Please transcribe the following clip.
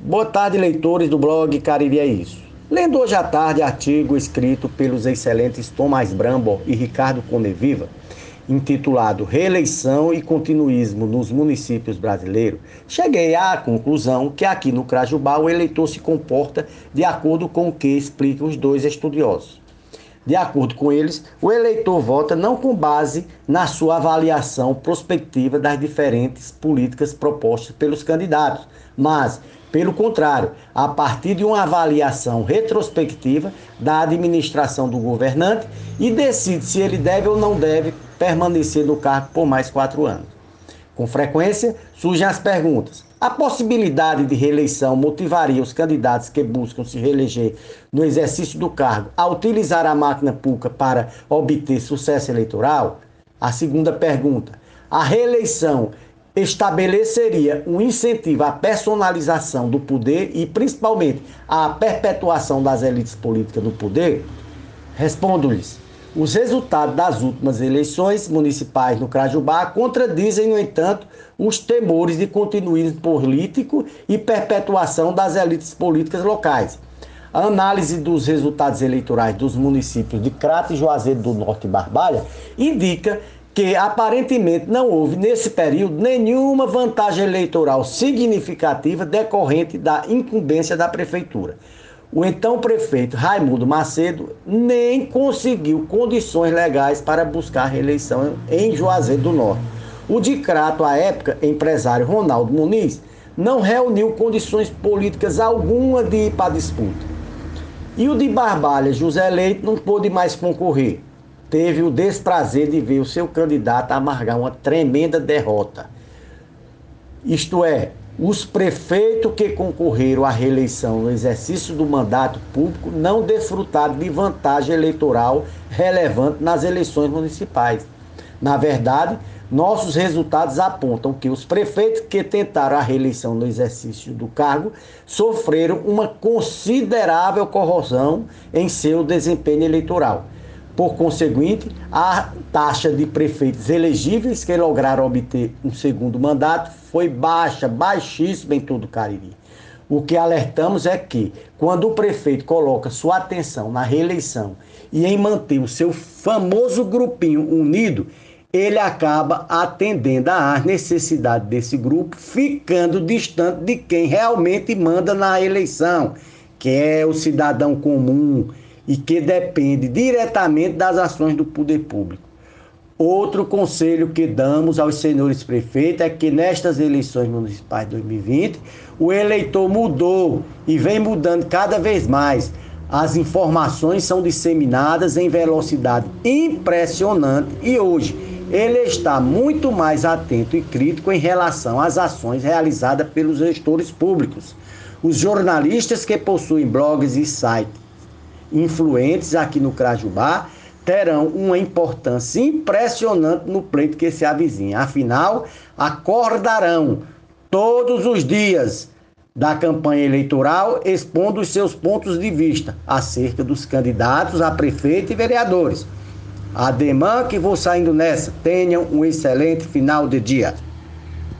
Boa tarde, leitores do blog Cariri é Isso. Lendo hoje à tarde artigo escrito pelos excelentes Tomás Brambo e Ricardo Coneviva, intitulado Reeleição e Continuismo nos Municípios Brasileiros, cheguei à conclusão que aqui no Crajubá o eleitor se comporta de acordo com o que explicam os dois estudiosos. De acordo com eles, o eleitor vota não com base na sua avaliação prospectiva das diferentes políticas propostas pelos candidatos, mas, pelo contrário, a partir de uma avaliação retrospectiva da administração do governante e decide se ele deve ou não deve permanecer no cargo por mais quatro anos. Com frequência, surgem as perguntas: a possibilidade de reeleição motivaria os candidatos que buscam se reeleger no exercício do cargo a utilizar a máquina pública para obter sucesso eleitoral? A segunda pergunta: a reeleição estabeleceria um incentivo à personalização do poder e, principalmente, à perpetuação das elites políticas no poder? Respondo-lhes. Os resultados das últimas eleições municipais no Crajubá contradizem, no entanto, os temores de continuismo político e perpetuação das elites políticas locais. A análise dos resultados eleitorais dos municípios de Crato e Juazeiro do Norte e Barbalha indica que aparentemente não houve nesse período nenhuma vantagem eleitoral significativa decorrente da incumbência da prefeitura o então prefeito Raimundo Macedo nem conseguiu condições legais para buscar reeleição em Juazeiro do Norte. O de Crato, à época, empresário Ronaldo Muniz, não reuniu condições políticas alguma de ir para a disputa. E o de Barbalha, José Leite, não pôde mais concorrer. Teve o desprazer de ver o seu candidato amargar uma tremenda derrota. Isto é, os prefeitos que concorreram à reeleição no exercício do mandato público não desfrutaram de vantagem eleitoral relevante nas eleições municipais. Na verdade, nossos resultados apontam que os prefeitos que tentaram a reeleição no exercício do cargo sofreram uma considerável corrosão em seu desempenho eleitoral. Por conseguinte, a taxa de prefeitos elegíveis que lograram obter um segundo mandato foi baixa, baixíssima em todo o Cariri. O que alertamos é que, quando o prefeito coloca sua atenção na reeleição e em manter o seu famoso grupinho unido, ele acaba atendendo às necessidades desse grupo, ficando distante de quem realmente manda na eleição, que é o cidadão comum e que depende diretamente das ações do poder público. Outro conselho que damos aos senhores prefeitos é que nestas eleições municipais de 2020, o eleitor mudou e vem mudando cada vez mais. As informações são disseminadas em velocidade impressionante e hoje ele está muito mais atento e crítico em relação às ações realizadas pelos gestores públicos. Os jornalistas que possuem blogs e sites influentes aqui no Crajubá terão uma importância impressionante no pleito que se avizinha. Afinal, acordarão todos os dias da campanha eleitoral expondo os seus pontos de vista acerca dos candidatos a prefeito e vereadores. Ademã que vou saindo nessa. Tenham um excelente final de dia.